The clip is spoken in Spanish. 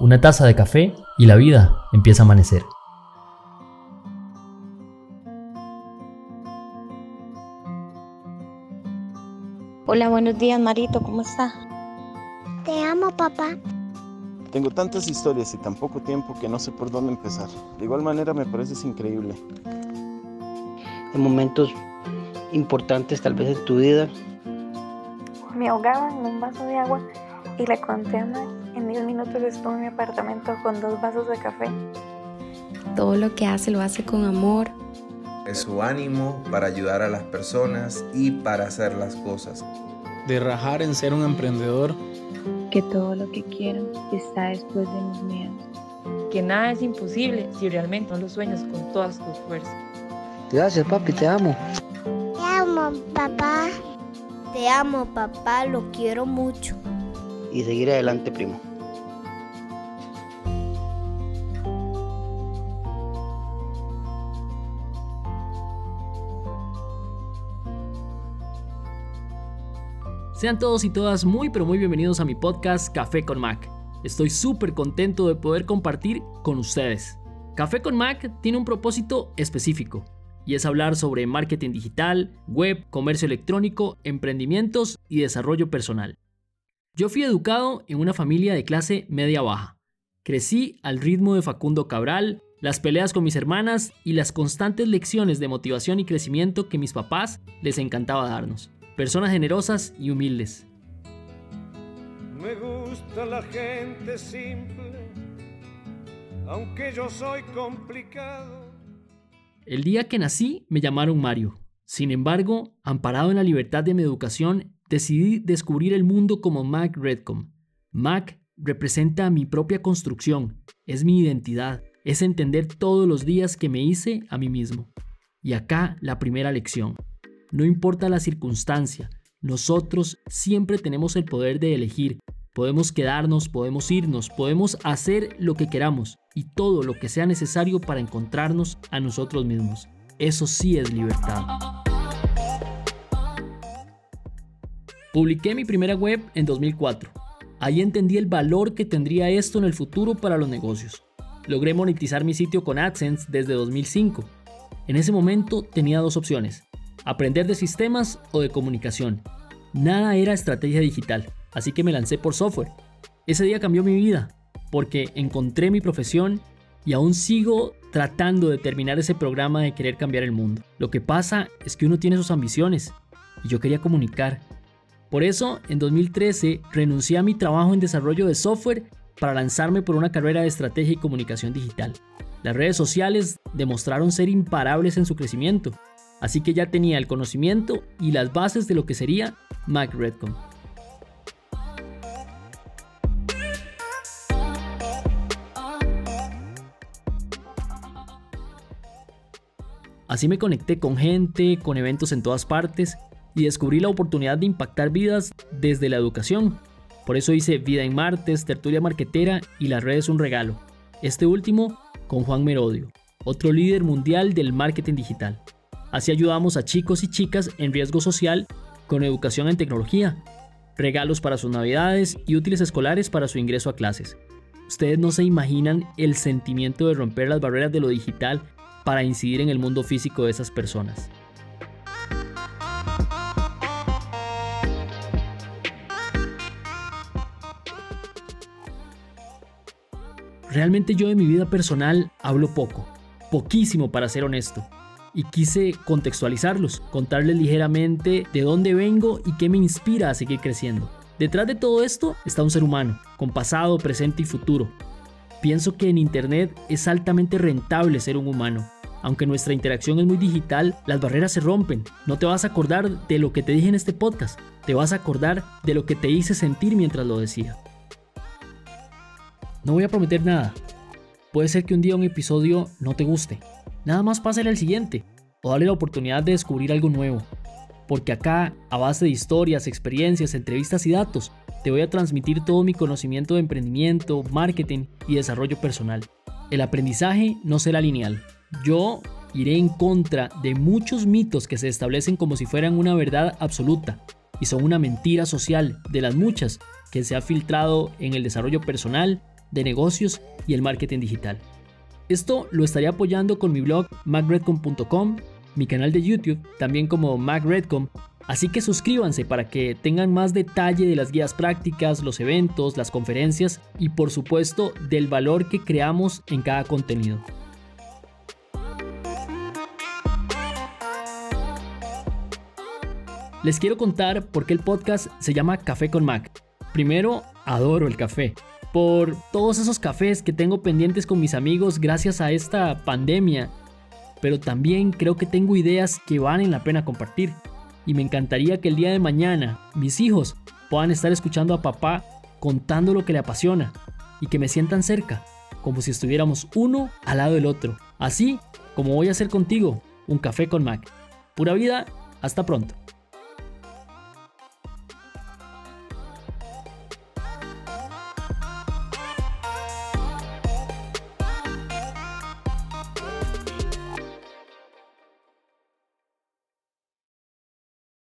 una taza de café y la vida empieza a amanecer. Hola, buenos días Marito, ¿cómo está? Te amo, papá. Tengo tantas historias y tan poco tiempo que no sé por dónde empezar. De igual manera me pareces increíble. En momentos importantes tal vez en tu vida. Me ahogaba en un vaso de agua y le conté a Max. En 10 minutos estuve en mi apartamento con dos vasos de café. Todo lo que hace lo hace con amor. Es su ánimo para ayudar a las personas y para hacer las cosas. De rajar en ser un emprendedor. Que todo lo que quiero está después de mis miedos. Que nada es imposible si realmente no lo sueñas con todas tus fuerzas. Gracias, papi, te amo. Te amo, papá. Te amo, papá, lo quiero mucho. Y seguir adelante, primo. Sean todos y todas muy pero muy bienvenidos a mi podcast Café con Mac. Estoy súper contento de poder compartir con ustedes. Café con Mac tiene un propósito específico y es hablar sobre marketing digital, web, comercio electrónico, emprendimientos y desarrollo personal. Yo fui educado en una familia de clase media baja. Crecí al ritmo de Facundo Cabral, las peleas con mis hermanas y las constantes lecciones de motivación y crecimiento que mis papás les encantaba darnos. Personas generosas y humildes. Me gusta la gente simple, aunque yo soy complicado. El día que nací me llamaron Mario. Sin embargo, amparado en la libertad de mi educación, decidí descubrir el mundo como Mac Redcom. Mac representa mi propia construcción, es mi identidad, es entender todos los días que me hice a mí mismo. Y acá la primera lección. No importa la circunstancia, nosotros siempre tenemos el poder de elegir. Podemos quedarnos, podemos irnos, podemos hacer lo que queramos y todo lo que sea necesario para encontrarnos a nosotros mismos. Eso sí es libertad. Publiqué mi primera web en 2004. Ahí entendí el valor que tendría esto en el futuro para los negocios. Logré monetizar mi sitio con AdSense desde 2005. En ese momento tenía dos opciones, aprender de sistemas o de comunicación. Nada era estrategia digital, así que me lancé por software. Ese día cambió mi vida, porque encontré mi profesión y aún sigo tratando de terminar ese programa de querer cambiar el mundo. Lo que pasa es que uno tiene sus ambiciones y yo quería comunicar. Por eso, en 2013 renuncié a mi trabajo en desarrollo de software para lanzarme por una carrera de estrategia y comunicación digital. Las redes sociales demostraron ser imparables en su crecimiento, así que ya tenía el conocimiento y las bases de lo que sería Mac Redcom. Así me conecté con gente, con eventos en todas partes y descubrí la oportunidad de impactar vidas desde la educación. Por eso hice Vida en Martes, Tertulia Marquetera y Las redes un regalo. Este último con Juan Merodio, otro líder mundial del marketing digital. Así ayudamos a chicos y chicas en riesgo social con educación en tecnología, regalos para sus navidades y útiles escolares para su ingreso a clases. Ustedes no se imaginan el sentimiento de romper las barreras de lo digital para incidir en el mundo físico de esas personas. Realmente yo de mi vida personal hablo poco, poquísimo para ser honesto, y quise contextualizarlos, contarles ligeramente de dónde vengo y qué me inspira a seguir creciendo. Detrás de todo esto está un ser humano, con pasado, presente y futuro. Pienso que en Internet es altamente rentable ser un humano. Aunque nuestra interacción es muy digital, las barreras se rompen. No te vas a acordar de lo que te dije en este podcast, te vas a acordar de lo que te hice sentir mientras lo decía. No voy a prometer nada. Puede ser que un día un episodio no te guste. Nada más pásale al siguiente o dale la oportunidad de descubrir algo nuevo. Porque acá, a base de historias, experiencias, entrevistas y datos, te voy a transmitir todo mi conocimiento de emprendimiento, marketing y desarrollo personal. El aprendizaje no será lineal. Yo iré en contra de muchos mitos que se establecen como si fueran una verdad absoluta y son una mentira social de las muchas que se ha filtrado en el desarrollo personal de negocios y el marketing digital. Esto lo estaré apoyando con mi blog macredcom.com, mi canal de YouTube, también como macredcom, así que suscríbanse para que tengan más detalle de las guías prácticas, los eventos, las conferencias y por supuesto del valor que creamos en cada contenido. Les quiero contar por qué el podcast se llama Café con Mac. Primero, adoro el café. Por todos esos cafés que tengo pendientes con mis amigos gracias a esta pandemia. Pero también creo que tengo ideas que valen la pena compartir. Y me encantaría que el día de mañana mis hijos puedan estar escuchando a papá contando lo que le apasiona y que me sientan cerca, como si estuviéramos uno al lado del otro. Así como voy a hacer contigo, un café con Mac. Pura vida, hasta pronto.